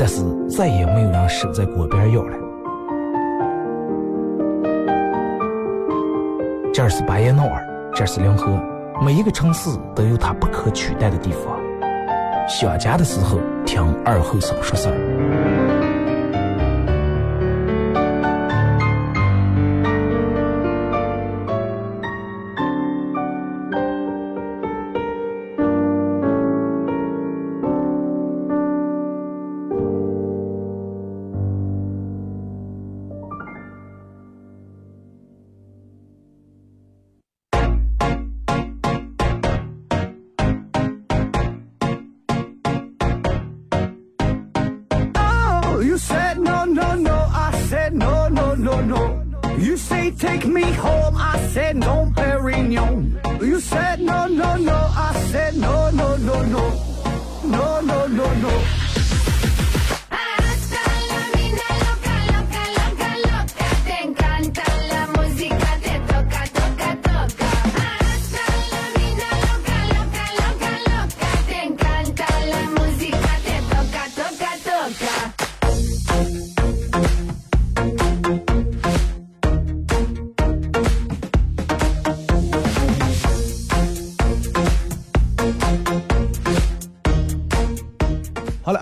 但是再也没有人守在锅边咬了。这儿是巴彦淖尔。这是临河，每一个城市都有它不可取代的地方。想家的时候，听二后生说事儿。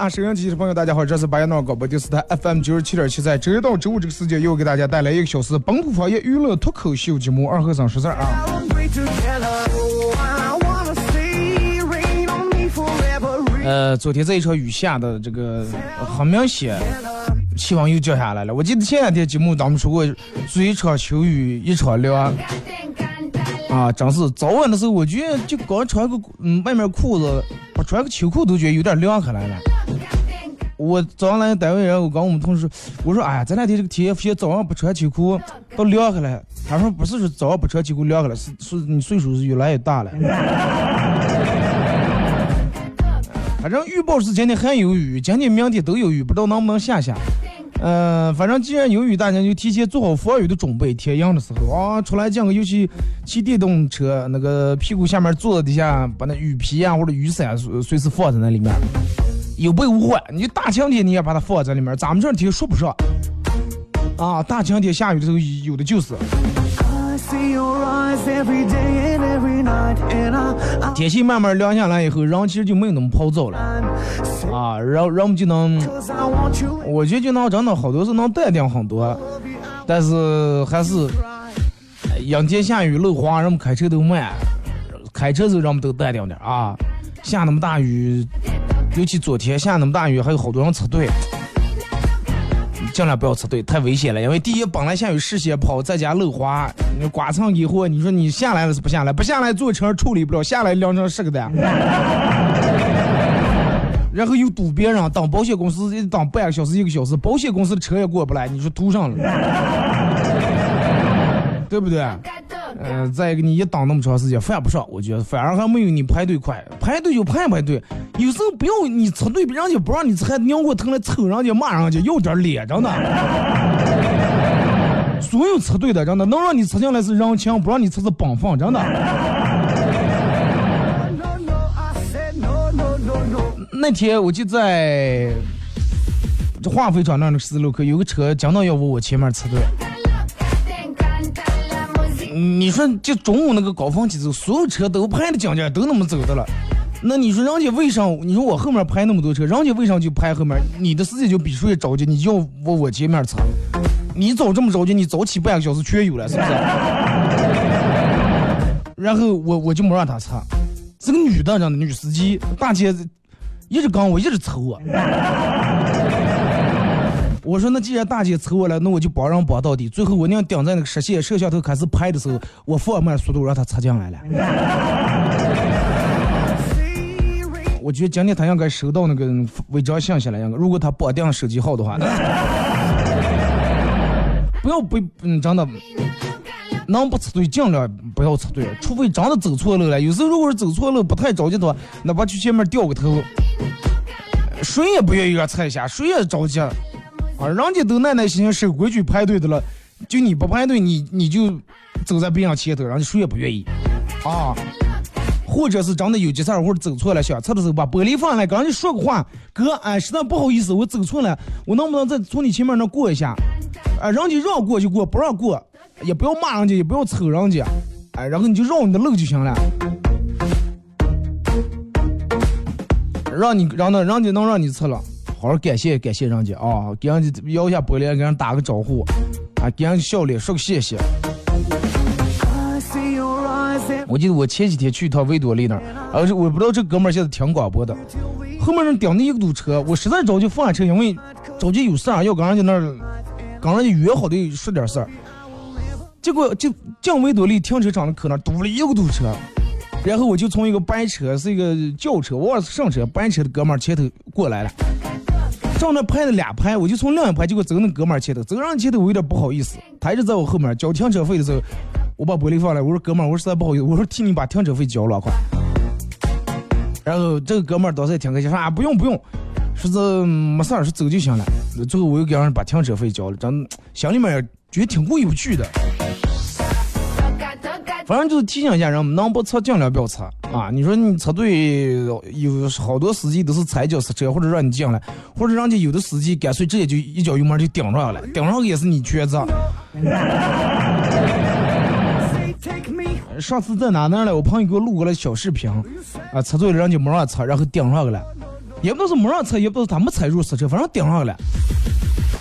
收音机的朋友，大家好，这是巴彦淖尔广播电视台 FM 九十七点七，在周一到周五这个时间又给大家带来一个小时本土方言娱乐脱口秀节目《二和尚说事儿》啊。呃，昨天这一场雨下的这个很明显，气温又降下来了。我记得前两天节目咱们说过，一场秋雨一场凉。啊，真是早晚的时候，我觉得就刚穿个嗯外面裤子，不穿个秋裤都觉得有点凉快来了。我早上来单位，然后我跟我们同事我说，哎呀，这两天这个天，现早上不穿秋裤都凉快了。他说不是说早上不穿秋裤凉快了，是是你岁数是越来越大了。反正预报是今天还有雨，今天明天都有雨，不知道能不能下下。嗯，反正既然有雨，大家就提前做好防雨的准备。天阴的时候啊，出来见个，尤其骑电动车，那个屁股下面坐底下，把那雨披啊或者雨伞随随时放在那里面，有备无患。你大晴天你也把它放在里面，咱们这天说不上啊，大晴天下雨的时候有的就是。天气慢慢凉下来以后，人其实就没有那么暴躁了啊，然后人们就能，我觉得就能真的好多是能淡定很多，但是还是阴天下雨路滑，人们开车都慢，开车时候人们都淡定点啊。下那么大雨，尤其昨天下那么大雨，还有好多人插队，尽量不要插队，太危险了。因为第一，本来下雨湿鞋跑，再加路滑，你刮蹭以后，你说你下来了是不下来？不下来坐车处理不了，下来两张是个蛋。然后又堵别人，等保险公司等半个小时一个小时，保险公司的车也过不来，你说堵上了，对不对？嗯，再一个你一等那么长时间，犯不上，我觉得反而还没有你排队快，排队就排排队，有时候不要你插队，别人家不让你插，扭过头来抽人家骂人家，有点脸，真的。所有插队的，真的能让你插进来是人情，不让你插是本分，真的。那天我就在这化肥厂那个十字路口，有个车讲到要往我前面插队。你说就中午那个高峰期走，所有车都排的紧紧，都那么走的了。那你说人家为啥？你说我后面排那么多车，人家为啥就排后面？你的司机就比谁着急，你就要往我前面插。你早这么着急，你早起半个小时全有了，是不是？然后我我就没让他插，是个女的，让女司机大姐。一直跟我，一直抽我。我说那既然大姐抽我了，那我就帮人帮到底。最后我娘顶在那个实线摄像头开始拍的时候，我放慢速度让她插进来了。我觉得今天他应该收到那个违章信息了，应该。如果他绑定手机号的话，不要不嗯，真的。能不插队尽量不要插队，除非真的走错路了。有时候如果是走错路不太着急的话，哪怕去前面掉个头，谁也不愿意让踩下，谁也着急啊。人家都耐耐心心守规矩排队的了，就你不排队，你你就走在别人前头，人家谁也不愿意啊。或者是真的有急事儿或者走错了，想插的时候把玻璃放下来，跟人家说个话，哥，哎，实在不好意思，我走错了，我能不能再从你前面那过一下？啊，人家让过就过，不让过。也不要骂人家，也不要抽人家，哎，然后你就绕你的路就行了。让你让那人家能让你吃了，好好感谢感谢人家啊，给人家摇一下玻璃，给人打个招呼，啊，给人笑脸说个谢谢。我记得我前几天去一趟维多利那儿，而且我不知道这哥们儿现在听广播的，后面人顶着一个堵车，我实在着急放下车，因为着急有事儿要跟人家那儿跟人家约好的说点事儿。结果就进维多利停车场的口那堵了一个堵车，然后我就从一个班车是一个轿车，我上车，班车的哥们儿前头过来了，正那拍了俩拍，我就从另一排结果走那哥们儿前头，走上前头我有点不好意思，他一直在我后面交停车费的时候，我把玻璃放了，我说哥们儿，我实在不好意思，我说替你把停车费交了快。然后这个哥们儿当时也挺开心，说啊不用不用，说是没事儿，说走就行了。最后我又给人把停车费交了，真心里面觉得挺过意不去的。反正就是提醒一下人，能不测尽量不要测啊！你说你车队有好多司机都是踩脚刹车，或者让你进来，或者人家有的司机干脆直接就一脚油门就顶上了，顶上也是你全责。上次在哪那了？我朋友给我录过来小视频，啊，车队的人就没让测，然后顶上去了，也不是没让测，也不知道他没踩住刹车，反正顶上去了。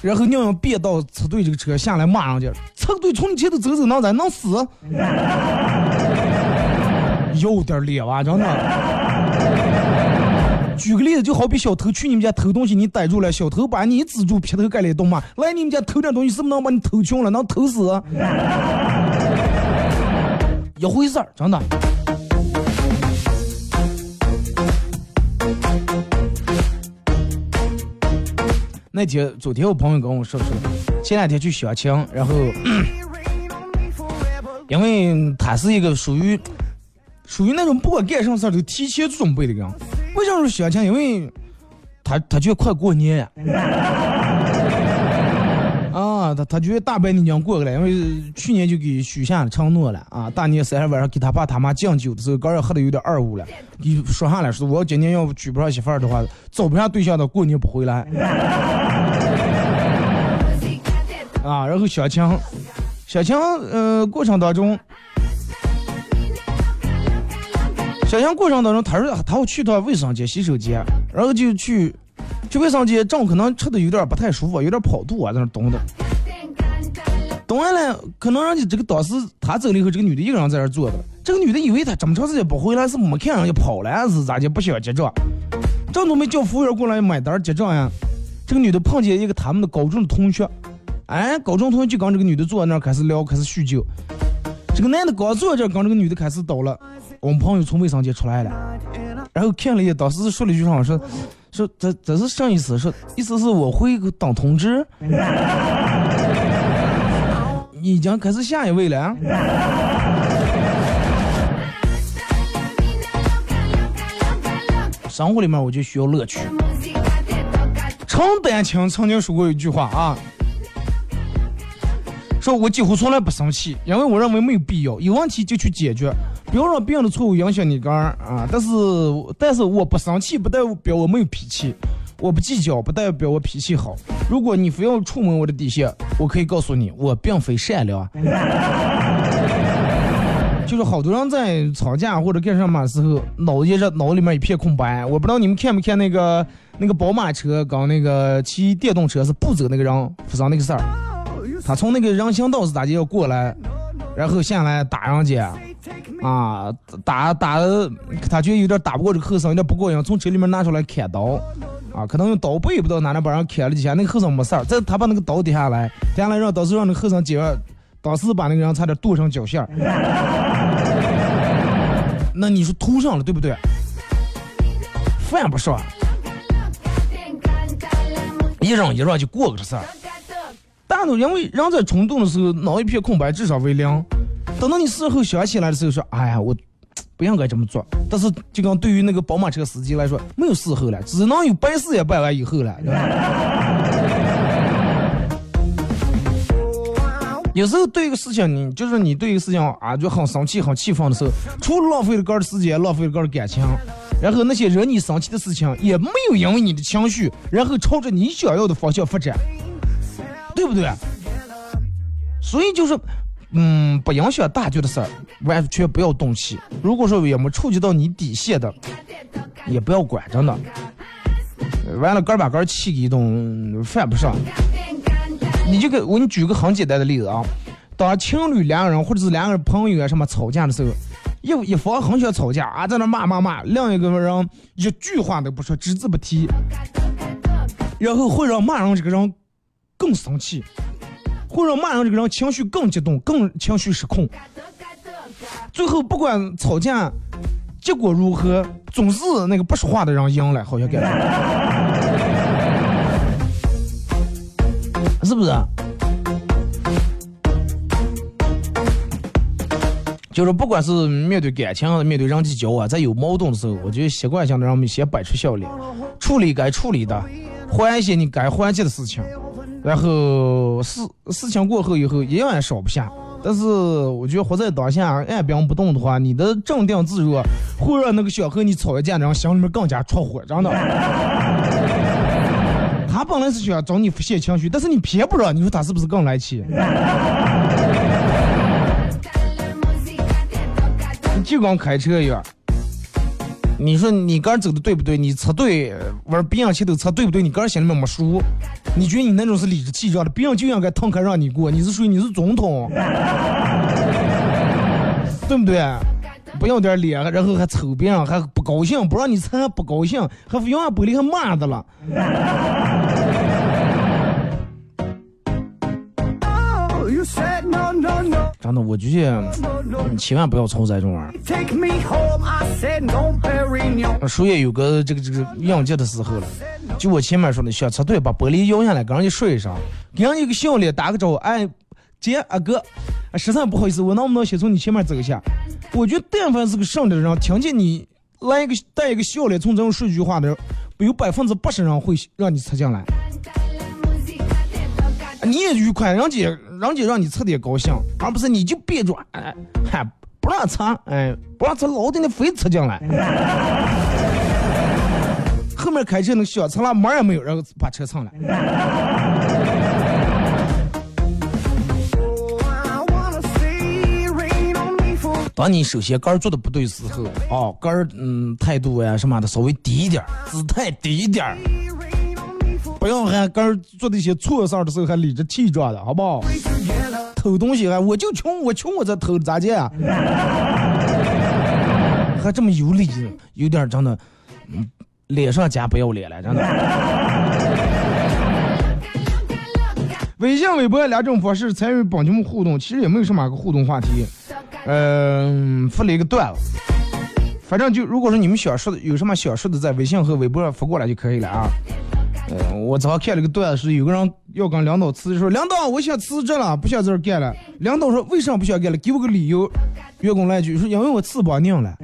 然后娘要别到车队这个车下来骂人家，车队从你前头走走能咋能死？有点脸吧，真的。举个例子，就好比小偷去你们家偷东西，你逮住了，小偷把你资住，劈头盖脸动骂，来你们家偷点东西，是不是能把你偷穷了，能偷死？一回事儿，真的。那天，昨天我朋友跟我说说，前两天去相亲，然后，因为他是一个属于，属于那种不管干什么事儿都提前准备的人。为什么说相亲？因为，他他觉得快过年。啊，他他觉得大白你娘过去了，因为去年就给许下承诺了啊，大年三十晚上给他爸他妈敬酒的时候，刚要喝的有点二五了，你说下来说，我今年要娶不上媳妇儿的话，找不上对象的过年不回来。啊，然后小强，小强，呃，过程当中，小强过程当中，他说他要去趟卫生间、洗手间，然后就去。去卫生间，正可能吃的有点不太舒服，有点跑肚啊，在那动的。动完了，可能人家这个当时他走了以后，这个女的一个人在那坐着。这个女的以为他这么长时间不回来，是没看人家跑了，还是咋的？不想结账，正准备叫服务员过来买单结账呀。这个女的碰见一个他们的高中的同学，哎，高中同学就跟这个女的坐在那儿开始聊，开始叙旧。这个男的刚坐这儿，跟这个女的开始叨了。我们朋友从卫生间出来了，然后看了一眼，当时说了一句话，说说这这是啥意思？说意思是我会当同志？已经开始下一位了。生活里面我就需要乐趣。陈丹青曾经说过一句话啊，说我几乎从来不生气，因为我认为没有必要，有问题就去解决，不要让别人的错误影响你个人啊。但是，但是我不生气不代表我没有脾气，我不计较不代表我脾气好。如果你非要触摸我的底线，我可以告诉你，我并非善良。就是好多人在吵架或者干什么时候，脑子也是，脑里面一片空白。我不知道你们看没看那个那个宝马车跟那个骑电动车是不走那个人发生那个事儿，他从那个人行道是咋就要过来，然后下来打人家，啊打打他觉得有点打不过这个后生，有点不过瘾，从车里面拿出来砍刀，啊可能用刀背不知道哪能把人砍了几下，那个后生没事儿，再他把那个刀跌下来，跌下来让当时让那个后生接，当时把那个人差点剁成脚馅儿。那你说图上了对不对？犯不上，一嚷一让就过个事儿。大脑因为人在冲动的时候脑一片空白，智商为零。等到你事后想起来的时候，说：“哎呀，我不应该这么做。”但是就刚对于那个宝马车司机来说，没有事后了，只能有办事也办完以后了。有时候对一个事情，你就是你对一个事情啊，就很生气、很气愤的时候，除了浪费了个人的时间，浪费了个人的感情，然后那些惹你生气的事情，也没有因为你的情绪，然后朝着你想要的方向发展，对不对？所以就是，嗯，不影响大局的事儿，完全不要动气。如果说也没触及到你底线的，也不要管，真的。完了，个把个气一顿，犯不上。你就给我给你举个很简单的例子啊，当情侣两个人或者是两个人朋友啊什么吵架的时候，一一方很想吵架啊，在那骂骂骂，另一个人一句话都不说，只字不提，然后会让骂人这个人更生气，会让骂人这个人情绪更激动，更情绪失控，最后不管吵架结果如何，总是那个不说话的人赢了，好像感觉。是不是？就是不管是面对感情，面对人际交往，在有矛盾的时候，我觉得习惯性的让我们先摆出笑脸，处理该处理的，缓一些你该缓解的事情，然后事事情过后以后，一样也少不下。但是我觉得活在当下，按兵不动的话，你的镇定自若，会让那个想和你吵一架的人心里面更加出火，真的。他本来是想找你发泄情绪，但是你偏不让，你说他是不是更来气？你就跟开车一样，你说你个人走的对不对？你车对，玩别人前头车对不对？你个人心里面没数，你觉得你那种是理直气壮的，别人就应该腾开让你过，你是属于你是总统，对不对？不要点脸，然后还抽别人，还不高兴，不让你踩还不高兴，还永远玻璃还骂的了。真的，我觉得你千万不要操这种玩意儿。树叶有个这个这个应接的时候了，就我前面说的，小车队把玻璃摇下来，跟人家说一声，给人一个笑脸，打个招呼，哎，姐阿哥，实在不好意思，我能不能先从你前面走一下？我觉得但凡是个上的人，听见你来一个带一个笑脸，从这种说句话的人，有百分之八十人会让你插进来。你也愉快，人家人家让你吃的也高兴，而不是你就别转，哎还不让吃，哎，不让吃，老的你非吃进来。后面开车那小车了，门也没有，然后把车蹭了。当你首先杆做的不对时候，啊，杆嗯态度呀什么的稍微低一点，姿态低一点。不要还跟做那些错事儿的时候还理直气壮的，好不好？偷东西还我就穷，我穷我才偷咋介？还这么有理，有点真的，脸上加不要脸了，真的。微信、微博两种方式参与帮节目互动，其实也没有什么个互动话题。嗯，发了一个段子，反正就如果说你们想说的有什么想说的，在微信和微博上发过来就可以了啊。我早上看了个段子，有个人要跟领导辞职，说领导我想辞职了，不想在这干了。领导说为啥不想干了？给我个理由。员工来一句说因为我翅膀拧了。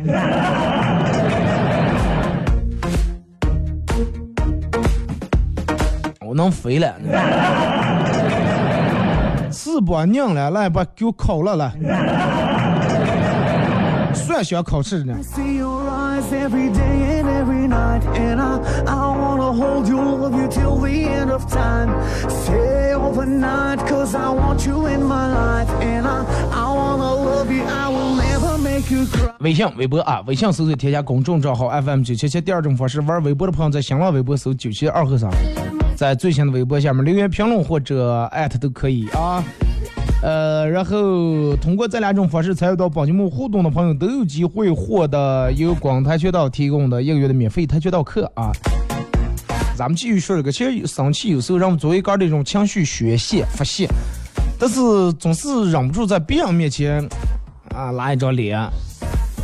我能飞了。翅膀拧了，来把给我烤了来。算想考试呢。微信、微博啊，微信搜索添加公众账号 FM 九七七。第二种方式，玩微博的朋友在新浪微博搜九七二和尚，在最新的微博下面留言评论或者艾特都可以啊。呃，然后通过这两种方式参与到帮节目互动的朋友都有机会获得由广跆拳道提供的一个月的免费跆拳道课啊。咱们继续说这个，其实生气有时候让我们作为一个这种情绪宣泄发泄，但是总是忍不住在别人面前啊拉一张脸。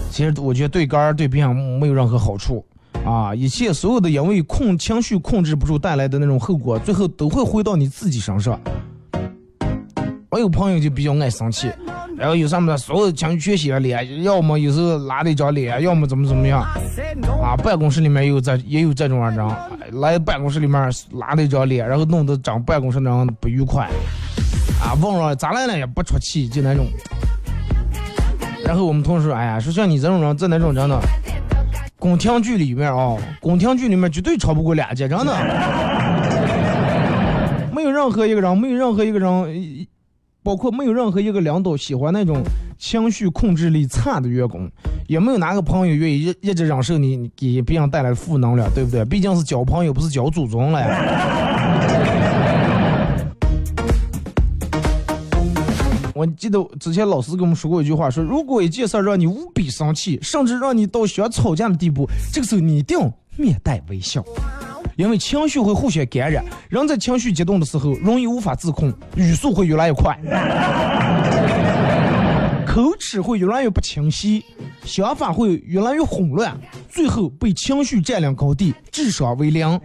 其实我觉得对杆儿对别人没有任何好处啊，一切所有的因为控情绪控制不住带来的那种后果，最后都会回到你自己身上。我有朋友就比较爱生气，然后有什么所有情绪全写脸，要么有时候拉的一张脸，要么怎么怎么样，啊，办公室里面有这也有这种人，来办公室里面拉的一张脸，然后弄得整办公室那样不愉快，啊，问了咋来了也不出气，就那种。然后我们同事说，哎呀，说像你这种人，在那种真的宫廷剧里面啊，宫廷剧里面绝对超不过两集，真的，没有任何一个人，没有任何一个人。包括没有任何一个领导喜欢那种情绪控制力差的员工，也没有哪个朋友愿意一一直忍受你给别人带来负能量，对不对？毕竟是交朋友，不是交祖宗了呀。我记得之前老师跟我们说过一句话，说如果一件事让你无比生气，甚至让你到想吵架的地步，这个时候你一定面带微笑。因为情绪会互相感染，人在情绪激动的时候容易无法自控，语速会越来越快，口齿会越来越不清晰，想法会越来越混乱，最后被情绪占领高地，智商为零。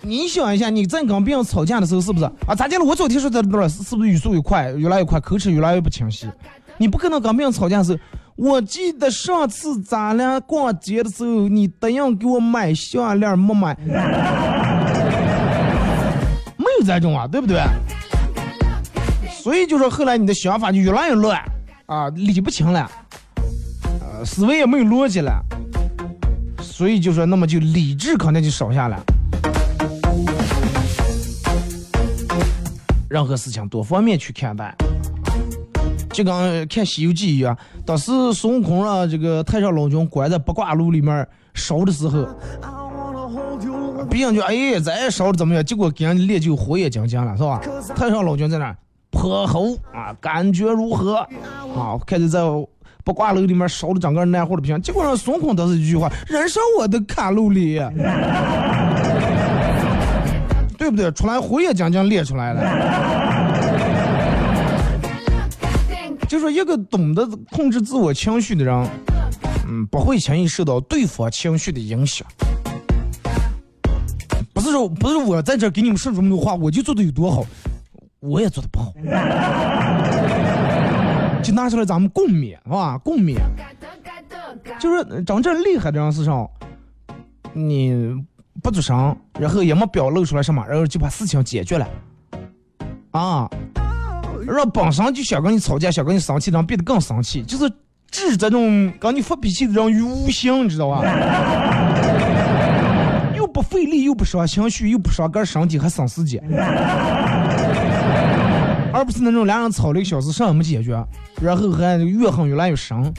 你想一下，你在跟别人吵架的时候是不是啊？咋的了？我昨天说的多了，是不是语速越快，越来越快，口齿越来越不清晰？你不可能跟别人吵架的时候。我记得上次咱俩逛街的时候，你答应给我买项链，没买，没有这种啊，对不对？所以就说后来你的想法就越来越乱啊，理不清了，呃，思维也没有逻辑了，所以就说那么就理智可能就少下来，任何事情多方面去看待。就跟看《西游记》一样，当时孙悟空让这个太上老君关在八卦炉里面烧的时候，别人就哎咱，烧的怎么样？结果给人家练就火眼金睛了，是吧？太上老君在那泼猴啊，感觉如何？啊，开始在八卦炉里面烧的整个难活的不行。结果让孙悟空得是一句话：燃烧我的卡路里，对不对？出来火眼金睛练出来了。就说一个懂得控制自我情绪的人，嗯，不会轻易受到对方情绪的影响。不是说不是我在这给你们说这么多话，我就做的有多好，我也做的不好。就拿出来咱们共勉，是吧？共勉。就是真正厉害的人是上？你不做声，然后也没表露出来什么，然后就把事情解决了。啊。让本身就想跟你吵架、想跟你生气的人变得更生气，就是置这种跟你发脾气的人于无形，你知道吧？又不费力，又不伤情绪，又不伤个身体，还省时间，而不是那种两人吵了一个小时，啥也没解决，然后还越恨越来越深。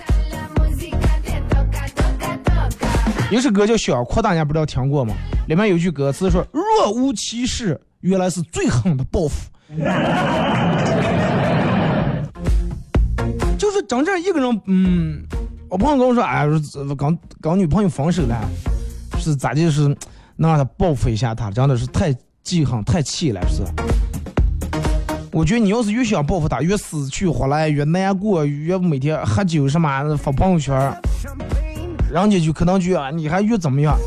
有首歌叫《小哭》，大家不知道听过吗？里面有句歌词说：“若无其事，原来是最狠的报复。”真正一个人，嗯，我朋友跟我说，哎，刚刚女朋友分手了，是咋的？是能让他报复一下他，真的是太记恨太气了，是。我觉得你要是越想报复他，越死去活来，越难过，越每天喝酒什么发朋友圈，人家就可能觉得你还越怎么样。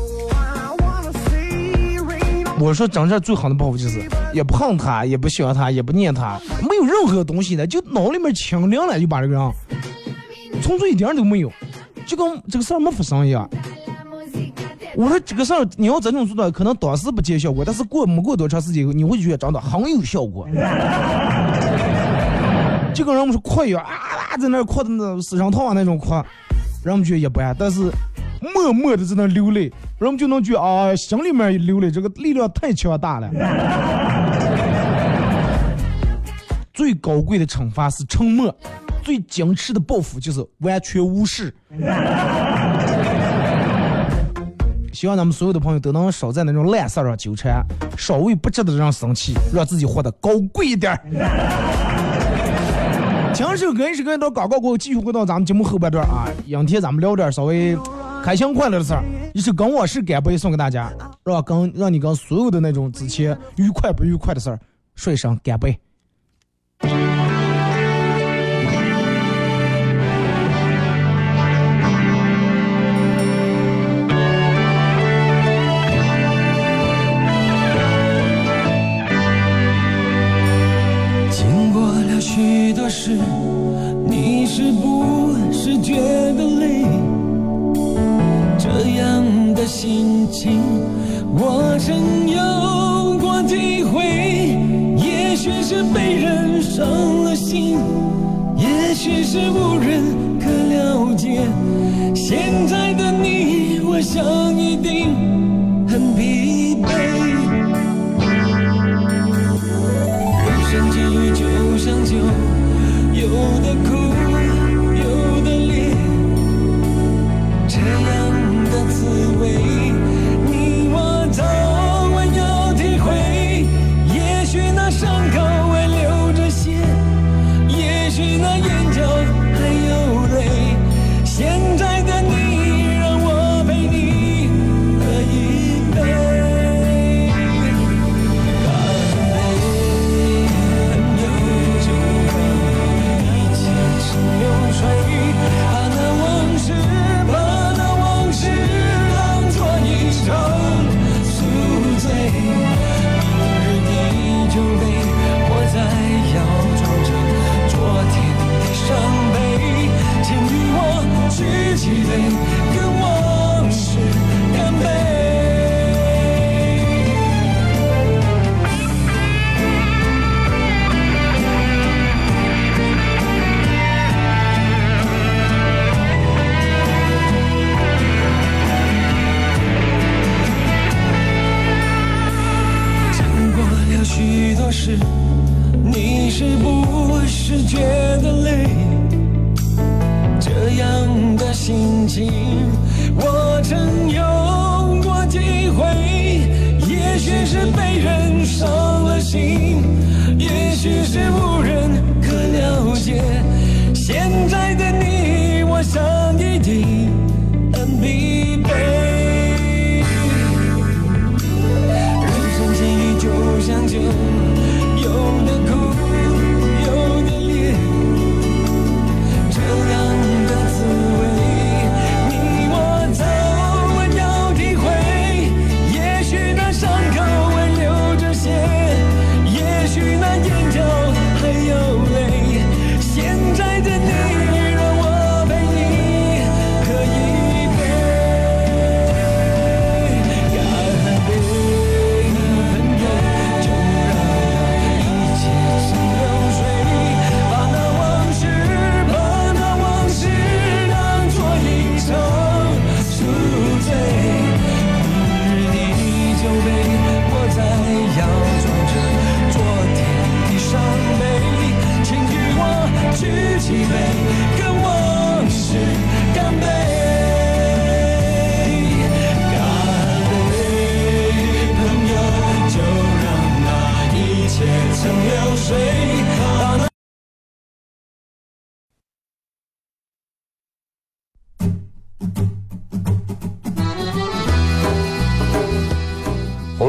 我说真正最好的报复就是，也不恨他，也不想他，也不念他，没有任何东西的，就脑里面清凉了，就把这个人，从此一点都没有，就跟这个事儿没发生一样。我说这个事儿你要这种做的，可能当时不见效果，但是过没过多长时间，你会觉得真的很有效果。就跟人们说哭一样啊，在那哭的那死人套啊那种哭，人们觉得一般，但是默默的在那流泪，人们就能觉得啊，心里面流泪，这个力量太强大了。最高贵的惩罚是沉默，最矜持的报复就是完全无视。希望咱们所有的朋友都能少在那种烂事儿上纠缠，少为不值得人生气，让自己活得高贵一点儿。听首歌，一首歌到广告过后，继续回到咱们节目后半段啊。今天咱们聊点稍微开心快乐的事儿，一首跟我是干杯送给大家，让跟让你跟所有的那种之前愉快不愉快的事儿说一声干杯。是，你是不是觉得累？这样的心情，我曾有过体会。也许是被人伤了心，也许是无人可了解。现在的你，我想一定很疲惫。人生际遇觉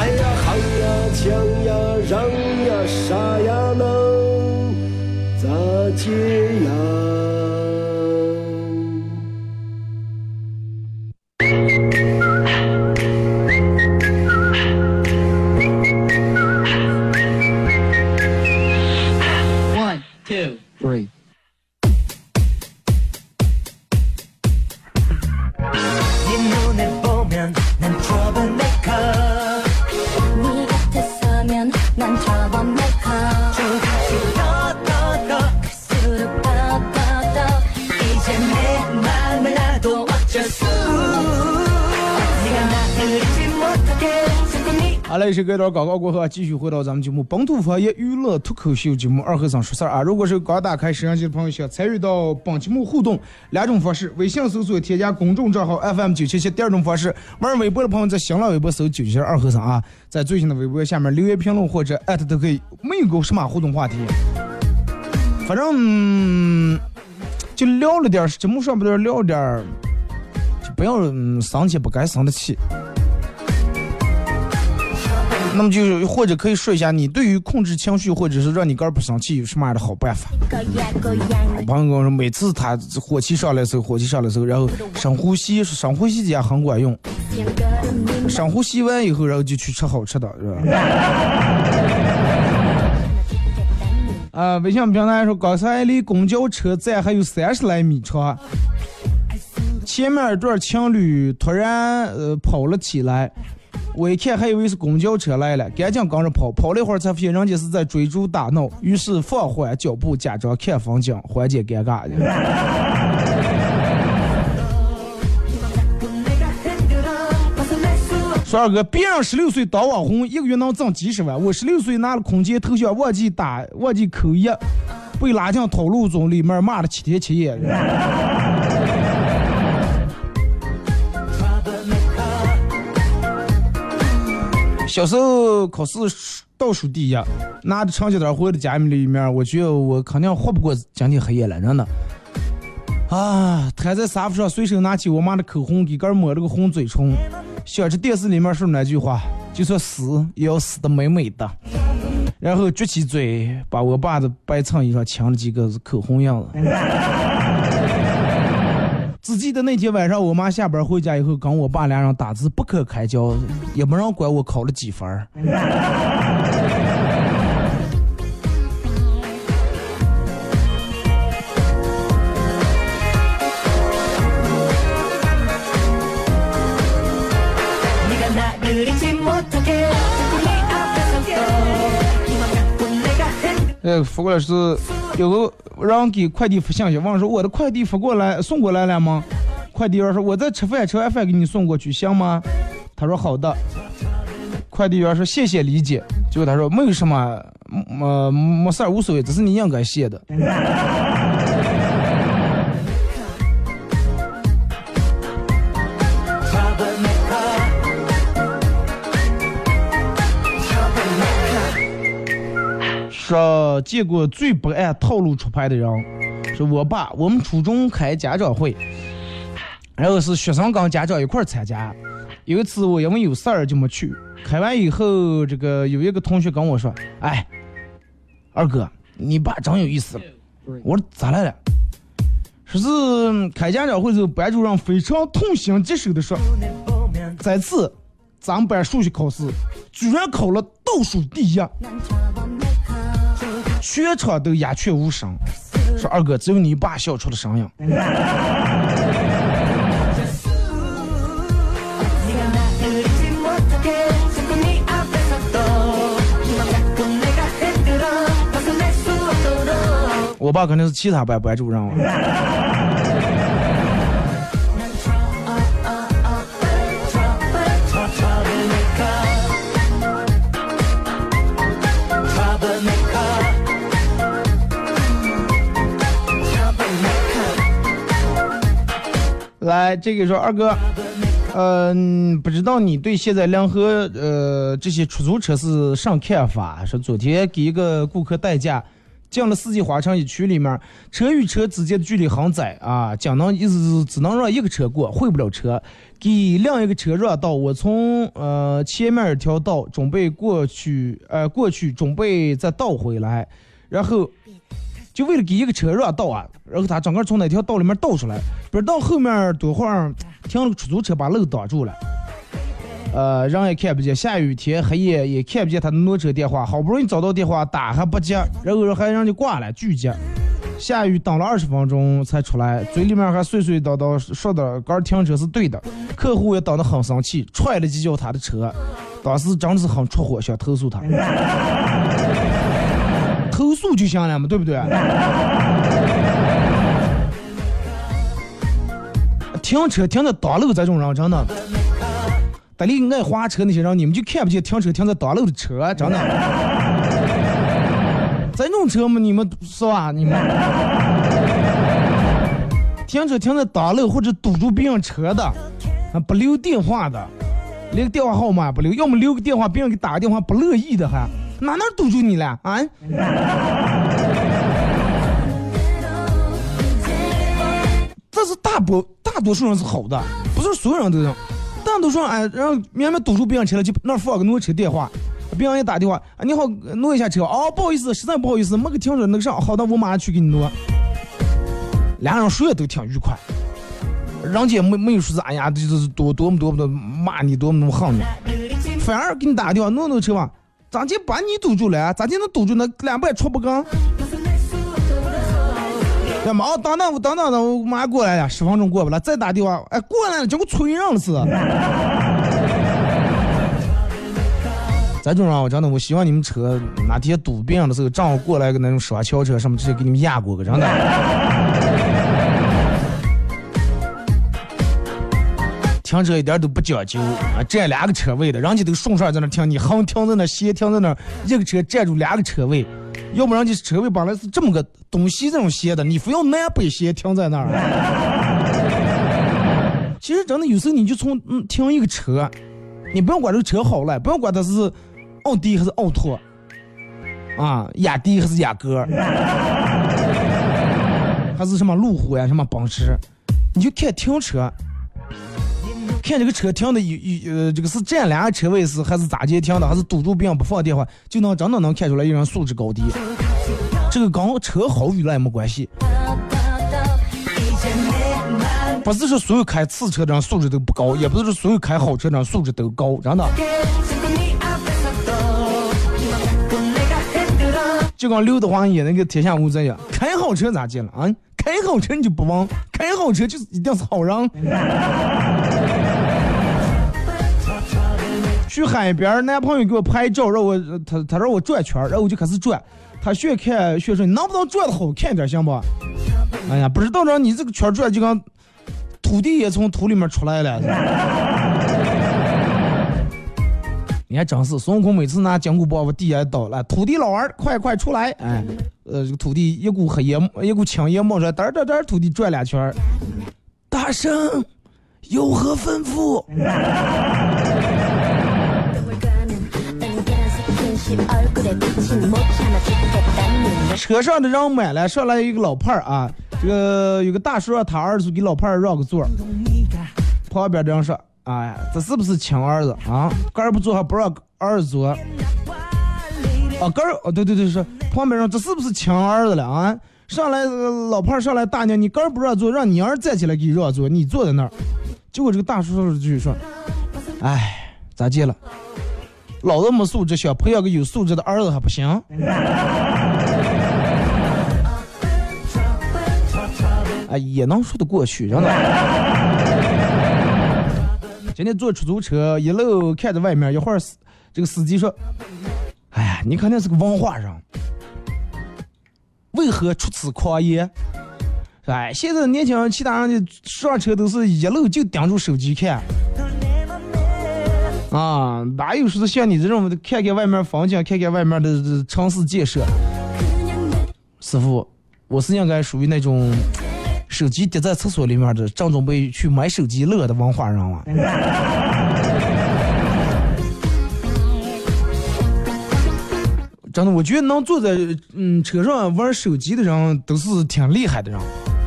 哎呀喊呀抢呀让呀啥呀能咋接呀？好嘞，是隔段广告过后，继续回到咱们节目本土方言娱乐脱口秀节目二和尚说事儿啊！如果是刚打开摄像机的朋友，想参与到本节目互动，两种方式：微信搜索添加公众账号 FM 九七七；第二种方式，玩微博的朋友在新浪微博搜九七二和尚啊，在最新的微博下面留言评论或者艾特都可以。没有个什么互动话题，反正、就聊了点儿，节目上不聊点儿，就不要生气不该生的气。那么就是或者可以说一下，你对于控制情绪或者是让你哥不生气有什么样的好办法？我朋友跟我说，每次他火气上来的时候，火气上来的时候，然后深呼吸，深呼吸也很管用。深呼吸完以后，然后就去吃好吃的，是吧？啊，微信平台说，刚才离公交车站还有三十来米长，前面一对情侣突然呃跑了起来。我一看还以为是公交车来了，赶紧跟着跑，跑了一会儿才发现人家是在追逐打闹，于是放缓脚步，假装看风景，缓解尴尬。说二哥，别人十六岁当网红，一个月能挣几十万，我十六岁拿了空间头像，忘记打，忘记扣一，被拉进讨论中，里面骂了七天七夜。小时候考试倒数第一，拿着成绩单回到家里面，我觉得我肯定活不过今天黑夜了，真的。啊，躺在沙发上，随手拿起我妈的口红，给个抹了个红嘴唇，想着电视里面说那句话，就算死也要死的美美的。然后撅起嘴，把我爸的白衬衣上亲了几个口红印子。只记得那天晚上，我妈下班回家以后，跟我爸俩人打字不可开交，也没人管我考了几分儿。发过来是有个人给快递发信息，问说我的快递发过来送过来了吗？快递员说我在吃饭，吃完饭给你送过去，行吗？他说好的。快递员说谢谢理解。结果他说没有什么，没没事儿，无所谓，这是你应该谢的。说见过最不按套路出牌的人，是我爸。我们初中开家长会，然后是学生跟家长一块儿参加。有一次我因为有事儿就没去。开完以后，这个有一个同学跟我说：“哎，二哥，你爸真有意思。”我说咋来了？说是开家长会时候，班主任非常痛心疾首的说：“这次咱们班数学考试居然考了倒数第一。”全场都鸦雀无声，说二哥只有你爸笑出了声音。我爸肯定是其他班班主任了。来，这个说二哥，嗯、不知道你对现在两河呃这些出租车是上看法？说昨天给一个顾客代驾，进了四季花城一区里面，车与车之间的距离很窄啊，讲能意思是只能让一个车过，会不了车，给另一个车让道。我从呃前面一条道准备过去，呃过去准备再倒回来，然后。就为了给一个车让道啊，然后他整个从那条道里面倒出来，不知道后面多会儿停了个出租车把路挡住了，呃，人也看不见，下雨天黑夜也看不见他的挪车电话，好不容易找到电话打还不接，然后还让人家挂了拒接，下雨等了二十分钟才出来，嘴里面还碎碎叨叨说的刚停车是对的，客户也等得很生气，踹了几脚他的车，当时真的是很出火，想投诉他。投诉就行了嘛，对不对？停车停在大路这种人真的，得里爱花车那些人，你们就看不见停车停在大路的车，真的。这种车嘛，你们是吧？你们停车停在大路或者堵住别人车的，啊，不留电话的，连个电话号码也不留，要么留个电话，别人给打个电话不乐意的还。哪能堵住你了啊？这是大部大多数人是好的，不是所有人都这样。大多数人哎，让明明堵住别人车了，就那放个挪车电话，别人一打电话，啊你好，挪一下车哦，不好意思，实在不好意思，没个停车那个啥，好的，我马上去给你挪。俩人说的都挺愉快，人家没没有说是哎呀，就是多多么多么的骂你，多么多么恨你，反而给你打个电话，挪挪车吧。咋就把你堵住了？咋就能堵住那两百出不刚？干嘛？等等，我等等等，我马上过来了，十分钟过不了，再打电话，哎，过来了，结果催人了似的。这种人，我真的，我希望你们车哪天堵别人的时候，正好过来个那种双桥车什么，直接给你们压过个，真的。停车一点都不讲究啊，占两个车位的，人家都顺顺在那停，你横停在那，斜停在那，一个车占住两个车位，要不然就车位本来是这么个东西这种斜的，你非要南北斜停在那儿。其实真的有时候你就从嗯停一个车，你不用管这个车好赖，不用管它是奥迪还是奥拓，啊，雅迪还是雅阁，还是什么路虎呀，什么奔驰，你就看停车。看这个车停的有有呃，这个是占两个车位是还是咋接停的，还是堵住别人不放电话，就能真的能看出来一人素质高低。这个跟车好与赖没关系，不是说所有开次车的人素质都不高，也不是说所有开好车的人素质都高，真的。就跟刘德华演那个《天下无贼》一样，开好车咋接了啊？开好车你就不忘，开好车就是一定是好人。去海边，男朋友给我拍照，让我他他让我转圈，然后我就开始转。他学看学说，你能不能转的好看点行不？哎呀，不知道让你这个圈转就跟土地也从土里面出来了。你还真是孙悟空每次拿金箍棒往地下倒了，土地老儿快快出来！哎，呃，这个土地一股黑烟，一股青烟冒出来，嘚嘚嘚，土地转两圈。大圣有何吩咐？车上的人满了，上来一个老伴儿啊，这个有个大叔让他儿子给老伴儿让个座，旁边的人说：“哎呀，这是不是亲儿子啊？个儿不坐还不让儿子坐？啊，个儿哦，对对对，说旁边人这是不是亲儿子了啊？上来老伴儿上来大娘，你个儿不让坐，让你儿站起来给你让座，你坐在那儿。结果这个大叔说了句说：“哎，咋接了？”老子没素质，想培养个有素质的儿子还不行？哎，也能说得过去，真的。今天坐出租车，一路看着外面，一会儿这个司机说：“哎呀，你肯定是个文化人，为何出此狂言？”哎，现在年轻人，其他人的上车都是一路就盯住手机看。啊，哪有说是像你这种看看外面风景，看看外面的城市建设？师傅，我是应该属于那种手机跌在厕所里面的，正准备去买手机乐的文化人了。真的，我觉得能坐在嗯车上玩手机的人都是挺厉害的人。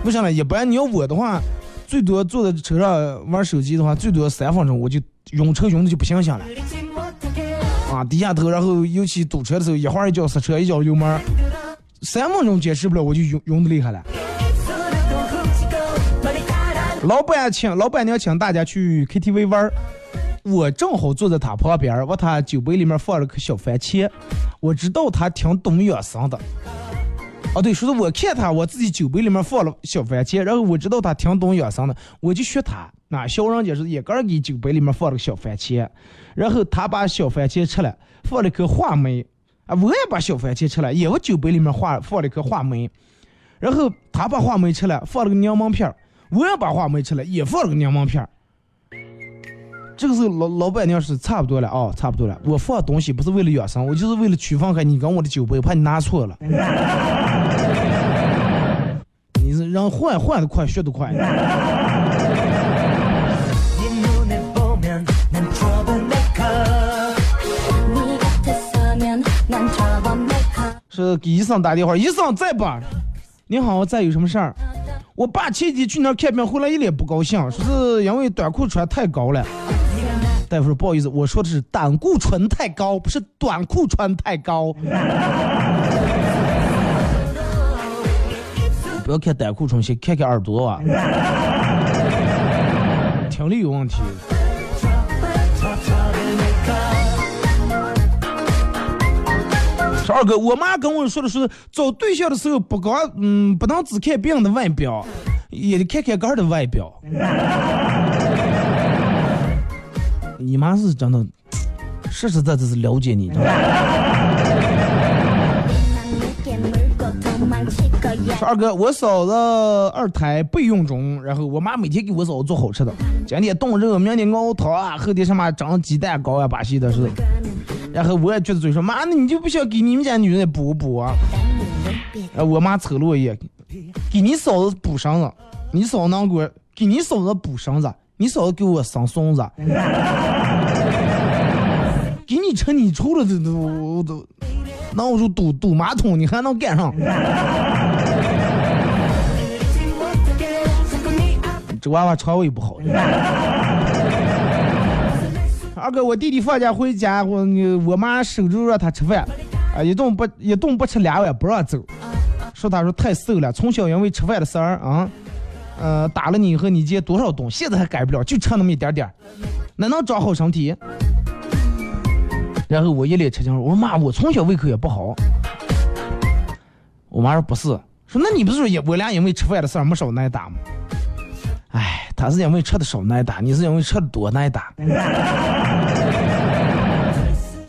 为啥呢？一般你要我的话，最多坐在车上玩手机的话，最多三分钟我就晕车晕的就不行行了。啊，低下头，然后尤其堵车的时候，一会儿一脚刹车，一脚油门，三分钟坚持不了，我就晕晕的厉害了。老板请老板娘请大家去 KTV 玩儿，我正好坐在他旁边儿，往他酒杯里面放了颗小番茄，我知道他挺懂养生的。哦，对，说是我看他，我自己酒杯里面放了小番茄，然后我知道他挺懂养生的，我就学他。那小人家是一个人给酒杯里面放了个小番茄，然后他把小番茄吃了，放了颗话梅，啊，我也把小番茄吃了，也往酒杯里面放放了颗话梅，然后他把话梅吃了，放了个柠檬片，我也把话梅吃了，也放了个柠檬片。这个时候老老板娘是差不多了啊、差不多了。我放东西不是为了养生，我就是为了取放开你跟我的酒杯，怕你拿错了。你是让换换的快，学的快。是给医生打电话，医生在不？你好，在有什么事儿？我爸前几天去那看病，回来一脸不高兴，说是因为短裤穿太高了。大夫说不好意思，我说的是胆固醇太高，不是短裤穿太高。不要看胆固醇，先看看耳朵啊，听力有问题。说二哥，我妈跟我说的是找对象的时候不光嗯不能只看别人的外表，也得看看个人的外表。你妈是真的，实实在在是了解你。说二哥，我嫂子二胎备孕中，然后我妈每天给我嫂子做好吃的，今天冻肉，明天熬汤啊，后天什么蒸鸡蛋糕啊，把些的是。然后我也撅着嘴说，妈，那你就不想给你们家女人补补啊？啊，我妈瞅了我一眼，给你嫂子补上了，你嫂子能给我给你嫂子补上子，你嫂子给我生孙子，给你吃你臭了都都都，那我说堵堵马桶，你还能干上？这娃娃肠胃不好。二哥，我弟弟放假回家，我我妈守着让他吃饭，啊，一顿不一顿不吃两碗不让走，说他说太瘦了，从小因为吃饭的事儿啊，呃，打了你以后你姐多少顿，现在还改不了，就吃那么一点点儿，哪能长好身体？然后我一脸吃惊，我说妈，我从小胃口也不好。我妈说不是，说那你不是说也我俩因为吃饭的事儿没少挨打吗？哎，他是因为吃的少挨打，你是因为吃的多挨打。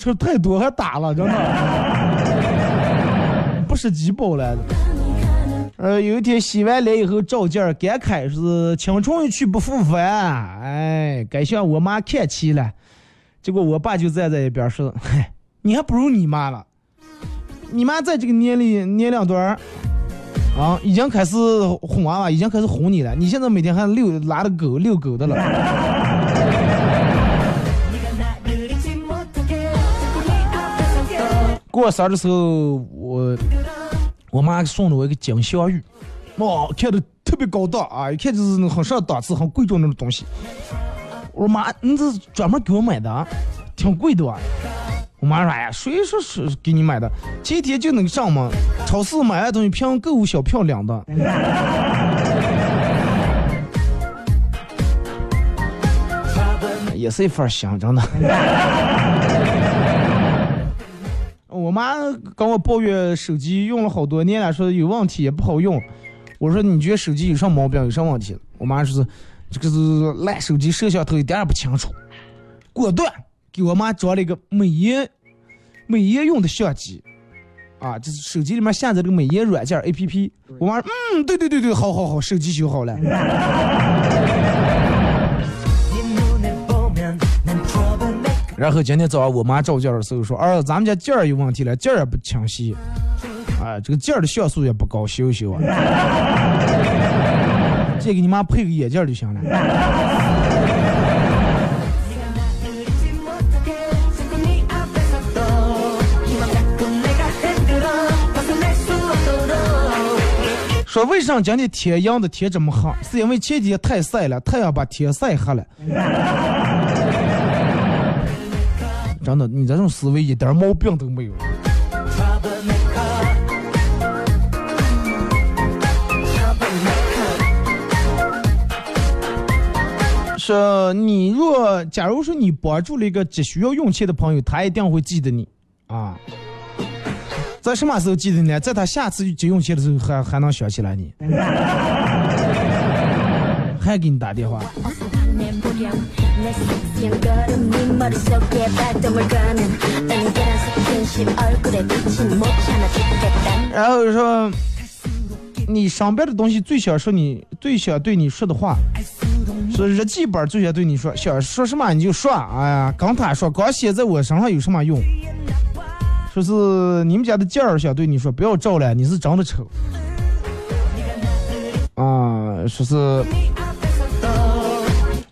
吃的太多还打了，真的，不是鸡包来的。呃，有一天洗完脸以后照镜儿，感慨是青春一去不复返，哎，该向我妈看齐了。结果我爸就站在一边说：“嗨，你还不如你妈了，你妈在这个年龄年龄段儿。”啊，已经开始哄娃娃，已经开始哄你了。你现在每天还遛拉着狗遛狗的了。过生日的时候，我我妈送了我一个金镶玉，哇，看着特别高档啊，一看就是很上档次、很贵重那种东西。我说妈，你这是专门给我买的啊，挺贵的啊。我妈说：“哎呀，谁说是给你买的？今天就能上吗，超市买的东西凭购物小票领的。”也是一份香，真的。我妈跟我抱怨手机用了好多年了，说有问题也不好用。我说你觉得手机有啥毛病，有啥问题？我妈说是这个是烂手机，摄像头一点也不清楚。果断给我妈装了一个美颜美颜用的相机，啊，就是手机里面下载这个美颜软件 A P P。我妈说嗯，对对对对，好好好，手机修好了。然后今天早上我妈照镜的时候说，儿子，咱们家镜儿有问题了，镜儿不清晰，哎，这个镜儿的像素也不高，修修啊，借给你妈配个眼镜就行了。说为什么今天天阴的天这么黑？是因为前天太晒了，太阳把天晒黑了。真的，你这种思维一点毛病都没有。说你若假如说你帮助了一个急需要用钱的朋友，他一定会记得你啊。在什么时候记得你呢？在他下次急用钱的时候还还能想起来你，还给你打电话。내 보령 내 섹시한 걸음이 머릿속에 발동을 거는 은근한 스킨십 얼굴에 비친 못 참아 죽겠다 然后说，你上边的东西最想说你最想对你说的话，说日记本最想对你说，想说什么你就说。哎呀，跟他说，光写在我身上有什么用？说是你们家的劲儿想对你说，不要照了，你是真的丑。啊，说是，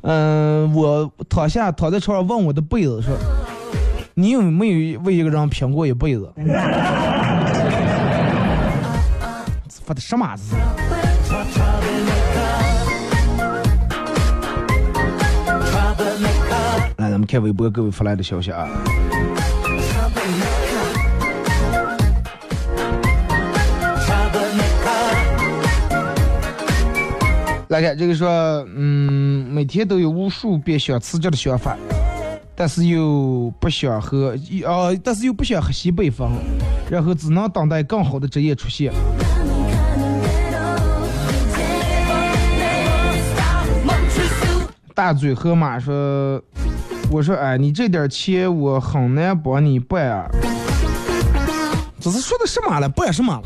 嗯、我躺下躺在床上问我的被子说，你有没有为一个人拼过一辈子？发的什么字？来，咱们看微博各位发来的消息啊。来看这个说，嗯，每天都有无数遍想辞职的想法，但是又不想和，呃，但是又不想喝西北风，然后只能等待更好的职业出现。大嘴河马说：“我说，哎，你这点钱我很难帮你办啊。这是说的什么了？办什么？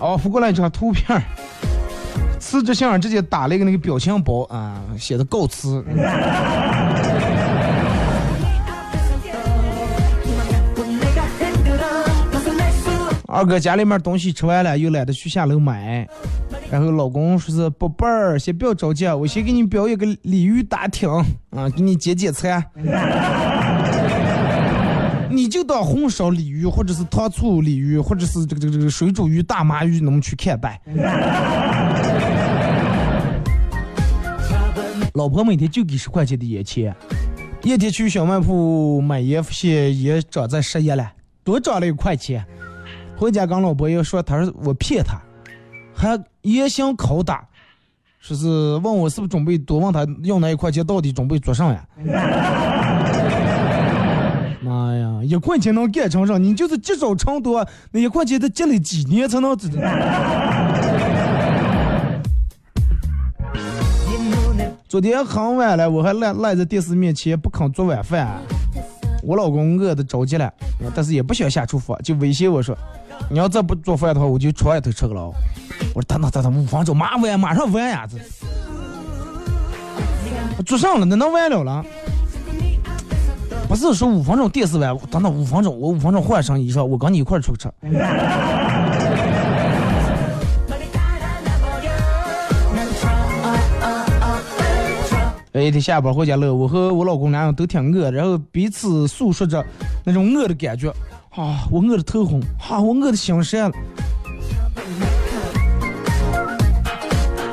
哦，发过来一张图片，辞职信上直接打了一个那个表情包啊，写的告辞。二哥家里面东西吃完了，又懒得去下楼买，然后老公说是宝贝儿，先不要着急，我先给你表演个鲤鱼打挺啊，给你解解馋。你就当红烧鲤鱼，或者是糖醋鲤鱼，或者是这个这个这个水煮鱼、大麻鱼，那么去看待。老婆每天就给十块钱的烟钱，一天去小卖铺买烟，发现烟涨在十一了，多涨了一块钱。回家跟老婆又说，他说我骗他，还严刑拷打，说是问我是不是准备多问他要那一块钱到底准备做啥呀？妈呀，一块钱能干成啥？你就是积少成多，那一块钱得积累几年才能？昨天很晚了，我还赖赖在电视面前不肯做晚饭，我老公饿得着急了，但是也不想下厨房，就威胁我说：“你要再不做饭的话，我就床外头吃个了。”我说：“等等等等，五分钟，马完马上完呀！这做上了，那能完了了？不是说五分钟电视完，等等五分钟，我五分钟换上衣裳，我跟你一块儿出去吃。”哎，一天下班回家了，我和我老公俩人都挺饿，然后彼此诉说着那种饿的感觉。啊，我饿得头红，啊，我饿得心善了。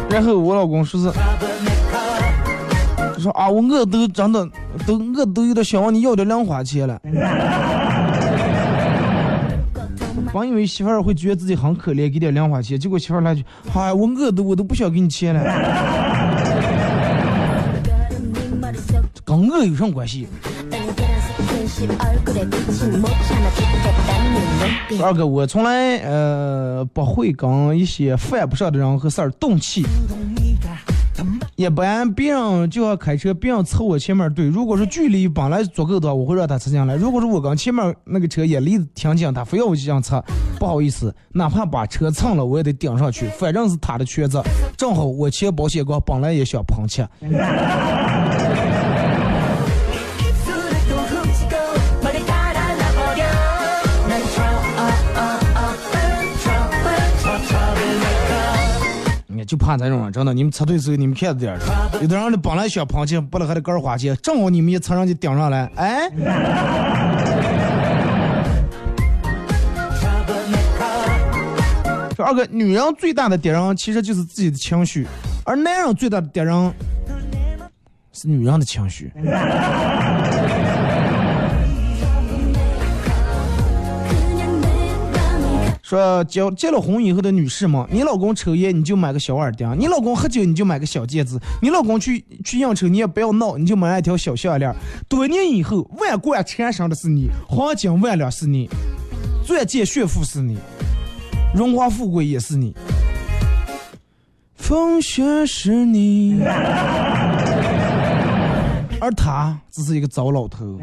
然后我老公说是，说啊，我饿都真的都饿都有点想问你要点零花钱了。本以为媳妇儿会觉得自己很可怜，给点零花钱，结果媳妇儿来句，哎，我饿的我都不想给你钱了。跟饿有什么关系？二哥，我从来呃不会跟一些犯不上的人和事儿动气。一般别人就要开车，别人凑我前面对，如果说距离本来足够的话，我会让他蹭进来。如果说我跟前面那个车也离得挺近，他非要我这样蹭，不好意思，哪怕把车蹭了，我也得顶上去，反正是他的圈子。正好我骑保险杠本来也想碰就怕这种人，真的，你们插队时候你们看着点儿，有的人的本来想螃蟹，不了还得个儿花钱，正好你们一蹭上去顶上来，哎，说二哥，女人最大的敌人其实就是自己的情绪，而男人最大的敌人是女人的情绪。说结结了婚以后的女士们，你老公抽烟你就买个小耳钉，你老公喝酒你就买个小戒指，你老公去去应酬你也不要闹，你就买一条小项链。多年以后，万贯缠身的是你，黄金万两是你，钻戒炫富是你，荣华富贵也是你，风雪是你，而他只是一个糟老头。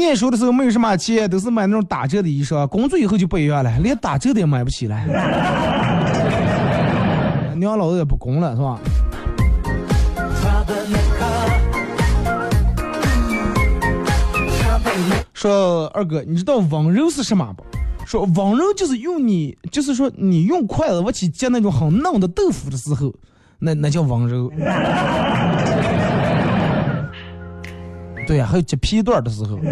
念书的时候没有什么钱，都是买那种打折的衣裳。工作以后就不一样了，连打折的也买不起了。娘老子也不供了，是吧？说二哥，你知道温柔是什么不？说温柔就是用你，就是说你用筷子我去夹那种很嫩的豆腐的时候，那那叫温柔。对呀、还有截皮段的时候。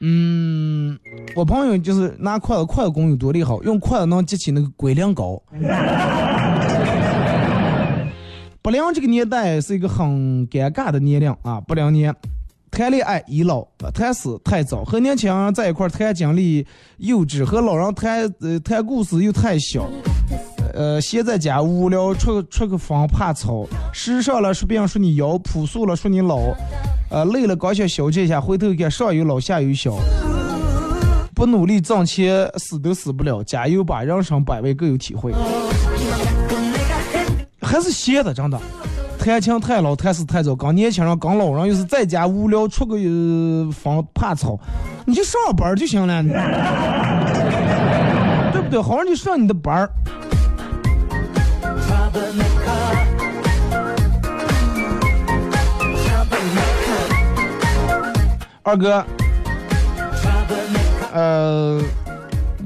嗯，我朋友就是拿筷子，筷子工有多厉害，用筷子能激起那个龟苓膏。不良这个年代是一个很尴尬的年龄啊，不良年。谈恋爱已老，谈死太早，和年轻人在一块儿谈经历幼稚，和老人谈呃谈故事又太小。呃，闲在家无聊，出出个风怕吵，时尚了说别人说你妖，朴素了说你老，呃，累了刚想消解一下，回头看上有老下有小，不努力挣钱死都死不了，加油吧，人生百味各有体会。还是闲的，真的，谈情太老，谈死太早，刚年轻人刚老人又是在家无聊，出个呃风怕吵，你就上班就行了，对不对？好好就上你的班儿。二哥，呃，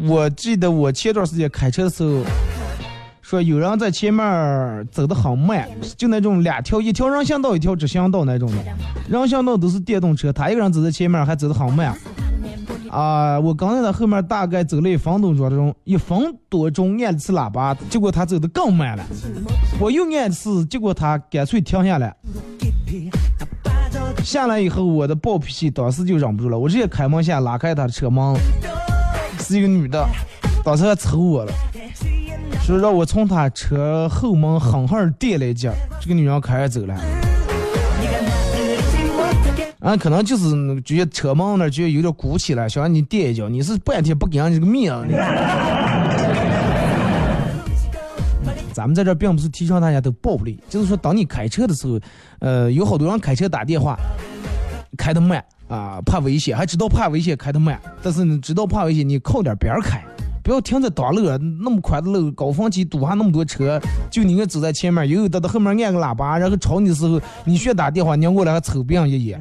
我记得我前段时间开车的时候，说有人在前面走的很慢，就那种两条，一条人行道，一条直行道那种的，人行道都是电动车，他一个人走在前面还走得很慢。啊、我刚才他后面大概走了一分多钟，一分多钟按了次喇叭，结果他走得更慢了。我又按次，结果他干脆停下来。下来以后，我的暴脾气当时就忍不住了，我直接开门下拉开他的车门，是一个女的，当时还抽我了，说让我从他车后门狠狠电了一脚，这个女人开始走了。啊，可能就是觉得车门那觉得有点鼓起来，想让你垫一脚，你是半天不给人这个面子。咱们在这并不是提倡大家都暴力，就是说，当你开车的时候，呃，有好多人开车打电话，开的慢啊，怕危险，还知道怕危险开的慢，但是你知道怕危险，你靠点边开，不要停在大路，那么宽的路，高峰期堵上那么多车，就你个走在前面，悠悠的到后面按个喇叭，然后吵你的时候，你需要打电话，拧过来还瞅别人一眼，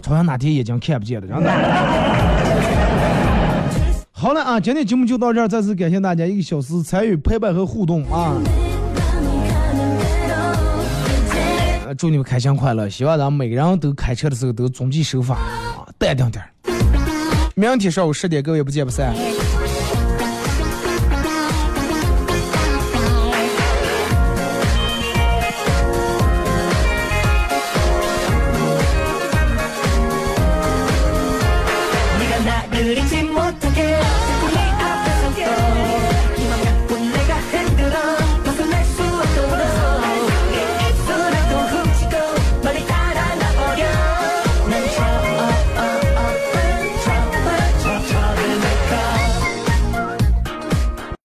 朝阳哪天眼睛看不见的，真的。好了啊，今天节目就到这儿，再次感谢大家一个小时参与陪伴和互动啊！祝你们开心快乐，希望咱们每个人都开车的时候都遵纪守法啊，淡定点儿。明天上午十点，各位不见不散。